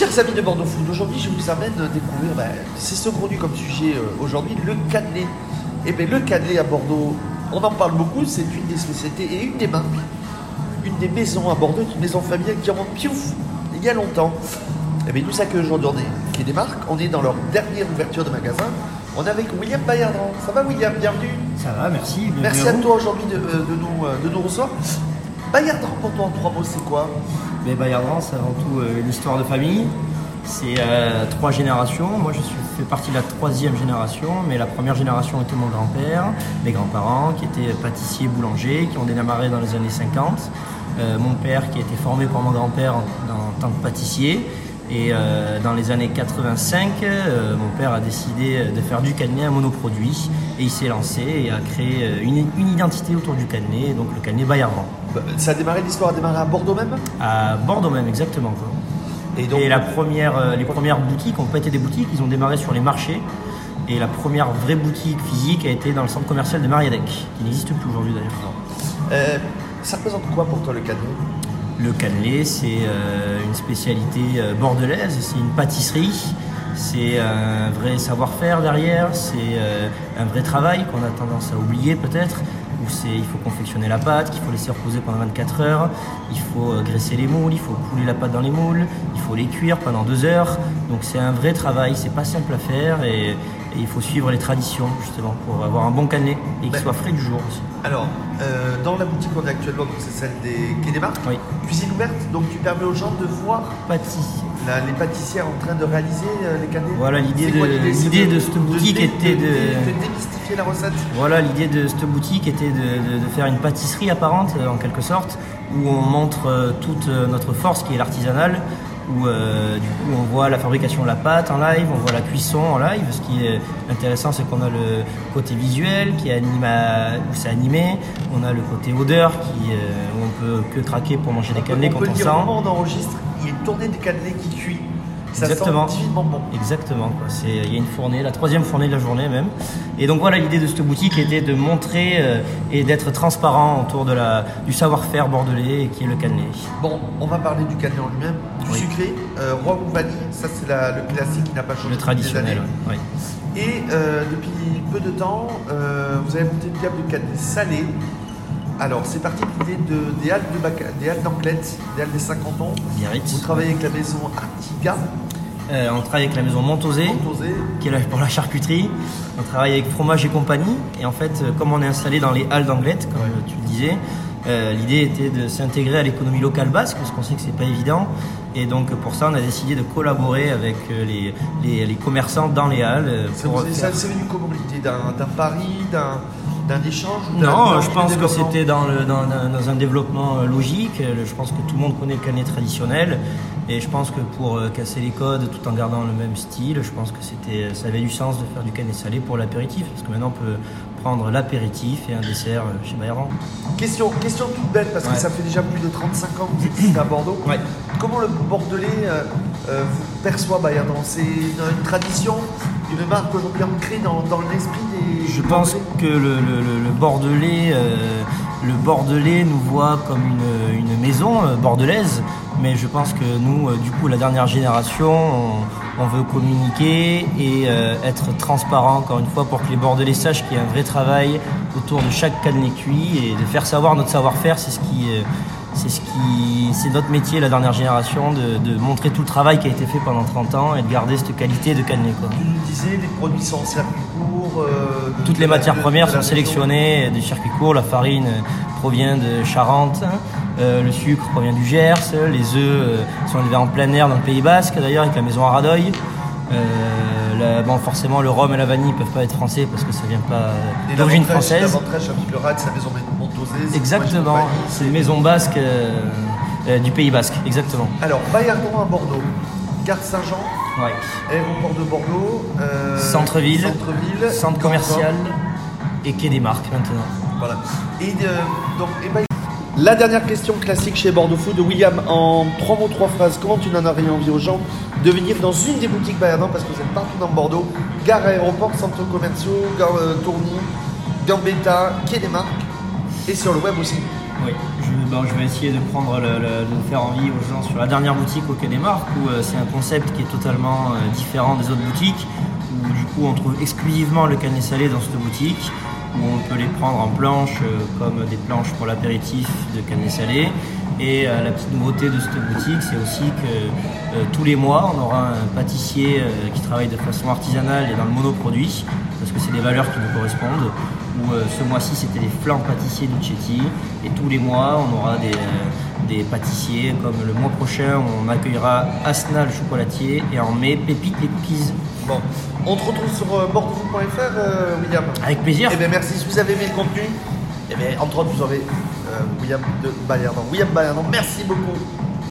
Chers amis de Bordeaux Food, aujourd'hui je vous amène découvrir, ben, c'est saugrenu comme sujet euh, aujourd'hui, le cannelé. Et bien le cannelé à Bordeaux, on en parle beaucoup, c'est une des spécialités et une des marques, une des maisons à Bordeaux, une maison familiale qui remonte piouf il y a longtemps. Et bien nous accueillons aujourd'hui qui est des marques, on est dans leur dernière ouverture de magasin. On est avec William Bayardran. Ça va William? Bienvenue. Ça va, merci. Merci à toi aujourd'hui de, euh, de nous, euh, de nous recevoir. Bayardran pour toi en trois mots, c'est quoi? Mais Bayardran, c'est avant tout euh, une histoire de famille. C'est euh, trois générations. Moi, je suis, fais partie de la troisième génération, mais la première génération était mon grand-père, mes grands-parents, qui étaient pâtissiers, boulangers, qui ont démarré dans les années 50. Euh, mon père, qui a été formé par mon grand-père en tant que pâtissier. Et euh, dans les années 85, euh, mon père a décidé de faire du cannelé un monoproduit. Et il s'est lancé et a créé euh, une, une identité autour du cannelé, donc le cannelé Bayardran. Bah, Ça a démarré, l'histoire a démarré à Bordeaux même? À Bordeaux même, exactement. quoi. Et donc, Et la première, euh, les premières boutiques n'ont pas été des boutiques, ils ont démarré sur les marchés. Et la première vraie boutique physique a été dans le centre commercial de Mariadec, qui n'existe plus aujourd'hui d'ailleurs. ça représente quoi pour toi le cannelé Le cannelé, c'est euh, une spécialité euh, bordelaise, c'est une pâtisserie, c'est un vrai savoir-faire derrière, c'est euh, un vrai travail qu'on a tendance à oublier peut-être, où c'est il faut confectionner la pâte, qu'il faut laisser reposer pendant 24 heures, il faut euh, graisser les moules, il faut couler la pâte dans les moules, il faut les cuire pendant deux heures. Donc c'est un vrai travail, c'est pas simple à faire et il faut suivre les traditions justement pour avoir un bon cannelé et qu'il Ben- soit frais du jour aussi. Alors, euh, dans la boutique qu'on a actuellement, c'est celle des Quai des Oui, cuisine ouverte, donc tu permets aux gens de voir pâtissier. la- les pâtissières en train de réaliser euh, les cannelés Voilà, l'idée de- l'idée de cette boutique dé- était de- de démystifier la recette Voilà, l'idée de cette boutique était de, de- de faire une pâtisserie apparente, euh, en quelque sorte, où on montre toute notre force qui est l'artisanal, où euh, du coup on voit la fabrication de la pâte en live, on voit la cuisson en live. Ce qui est intéressant, c'est qu'on a le côté visuel qui anime à- où c'est animé, on a le côté odeur qui, euh, où on peut que craquer pour manger des cannelés On quand peut le on dire, sent. au moment on il est tourné des cannelés qui cuit. Ça Exactement. sent divinement bon. Exactement. Il y a une fournée, la troisième fournée de la journée même. Et donc voilà, l'idée de cette boutique était de montrer euh, et d'être transparent autour de la, du savoir-faire bordelais qui est le cannelé. Bon, on va parler du cannelé en lui-même, du Oui. sucré, euh, ou vanille, ça c'est le classique qui n'a pas changé. Le traditionnel. ouais. Et euh, depuis peu de temps, euh, vous avez monté une gamme de cannelés salés. Alors, c'est parti de l'idée de, des Halles de Baca- des Halles d'Anglette, des Halles des Saint-Cantons. Biarritz. Vous travaillez avec la maison Artiga, Euh, on travaille avec la maison Montosé, Montosé. qui est là pour la charcuterie. On travaille avec Fromage et compagnie. Et en fait, euh, comme on est installé dans les halles d'Anglette, comme tu le disais, euh, l'idée était de s'intégrer à l'économie locale basque, parce qu'on sait que c'est pas évident. Et donc pour ça, on a décidé de collaborer avec les, les, les commerçants dans les halles. Ça faire- c'est venu comment l'idée d'un pari, d'un d'un échange ou d'un- Non, je pense que c'était dans, un développement euh, logique. Euh, Je pense que tout le monde connaît le canet traditionnel. Et je pense que pour euh, casser les codes tout en gardant le même style, je pense que c'était, ça avait du sens de faire du canet salé pour l'apéritif. Parce que maintenant, on peut prendre l'apéritif et un dessert euh, chez Bayern. Question, question toute bête, parce que Ouais. ça fait déjà plus de 35 ans que vous existez à Bordeaux. Ouais. Comment le Bordelais euh, euh, vous perçoit Bayardran C'est une, une tradition, une marque aujourd'hui ancrée dans, dans l'esprit des Je pense Bordelais que le, le- le- le Bordelais, euh, le Bordelais nous voit comme une, une maison bordelaise, mais je pense que nous, du coup, la dernière génération, on, on veut communiquer et euh, être transparent encore une fois pour que les Bordelais sachent qu'il y a un vrai travail autour de chaque cannelé cuit et de faire savoir notre savoir-faire, c'est ce qui euh, c'est ce qui, c'est notre métier, la dernière génération, de, de montrer tout le travail qui a été fait pendant 30 ans et de garder cette qualité de cannelé. Quoi. Tu nous disais, les produits sont en circuit court. euh, Toutes les matières premières sont sélectionnées du circuit court. La farine provient de Charente, euh, le sucre provient du Gers, les œufs euh, sont élevés en plein air dans le Pays Basque d'ailleurs avec la maison Aradoy. Euh, la- bon, forcément, le rhum et la vanille peuvent pas être français parce que ça vient pas euh, d'origine française. L'avantage avec le RAD, c'est la maison Montosé. c'est Exactement, c'est une maison basque euh, euh, du Pays Basque, exactement. Alors, Bayardran à Bordeaux, Gare Saint-Jean, Ouais. aéroport de Bordeaux, euh, Centre-ville, centre commercial et quai des marques maintenant. Voilà. Et euh, donc, ben, la dernière question classique chez Bordeaux Food de William en trois mots, trois phrases. Comment tu rien envie aux gens de venir dans une des boutiques Bayardran parce que vous êtes partout dans Bordeaux, gare aéroport, centres commerciaux, gare euh, Tourny, Gambetta, Quai des Marques et sur le web aussi. Oui, je je vais essayer de prendre le, le- de faire envie aux gens sur la dernière boutique au Quai des Marques où euh, c'est un concept qui est totalement euh, différent des autres boutiques où du coup on trouve exclusivement le canet salé dans cette boutique où on peut les prendre en planche euh, comme des planches pour l'apéritif de canet salé et euh, la petite nouveauté de cette boutique c'est aussi que euh, tous les mois on aura un pâtissier qui travaille de façon artisanale et dans le monoproduit parce que c'est des valeurs qui nous correspondent où euh, ce mois-ci c'était les flancs pâtissiers Ducetti et tous les mois on aura des, euh, des pâtissiers comme le mois prochain on accueillera Asna le chocolatier et en mai Pépite les cookies. Bon, on te retrouve sur euh, bordeaux.fr, euh, William. Avec plaisir. Eh bien, merci. Si vous avez aimé le contenu, eh bien, entre autres, vous aurez euh, William de Bayerdan. William Bayerdan, merci beaucoup.